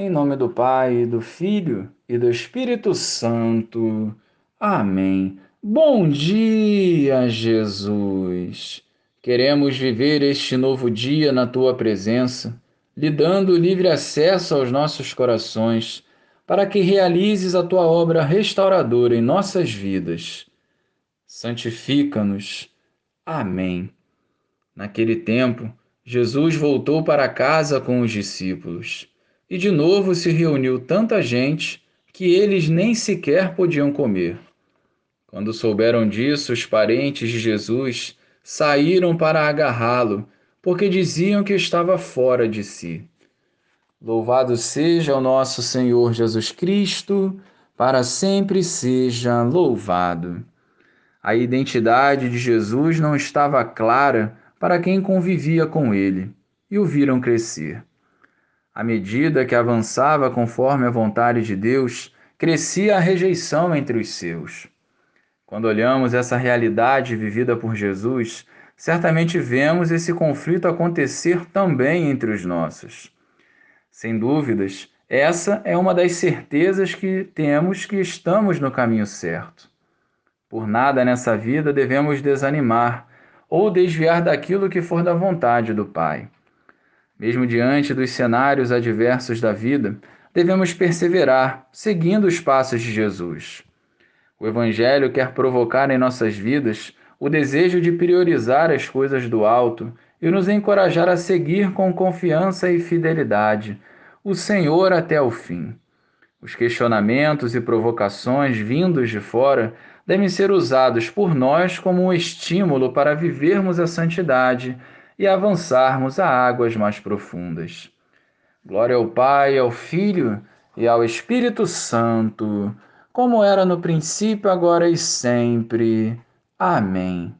Em nome do Pai, do Filho e do Espírito Santo. Amém. Bom dia, Jesus. Queremos viver este novo dia na tua presença, lhe dando livre acesso aos nossos corações, para que realizes a tua obra restauradora em nossas vidas. Santifica-nos. Amém. Naquele tempo, Jesus voltou para casa com os discípulos e de novo se reuniu tanta gente que eles nem sequer podiam comer. Quando souberam disso, os parentes de Jesus saíram para agarrá-lo, porque diziam que estava fora de si. Louvado seja o nosso Senhor Jesus Cristo, para sempre seja louvado. A identidade de Jesus não estava clara para quem convivia com ele e o viram crescer. À medida que avançava conforme a vontade de Deus, crescia a rejeição entre os seus. Quando olhamos essa realidade vivida por Jesus, certamente vemos esse conflito acontecer também entre os nossos. Sem dúvidas, essa é uma das certezas que temos que estamos no caminho certo. Por nada nessa vida devemos desanimar ou desviar daquilo que for da vontade do Pai. Mesmo diante dos cenários adversos da vida, devemos perseverar, seguindo os passos de Jesus. O Evangelho quer provocar em nossas vidas o desejo de priorizar as coisas do alto e nos encorajar a seguir com confiança e fidelidade o Senhor até o fim. Os questionamentos e provocações vindos de fora devem ser usados por nós como um estímulo para vivermos a santidade e avançarmos a águas mais profundas. Glória ao Pai, ao Filho e ao Espírito Santo, como era no princípio, agora e sempre. Amém.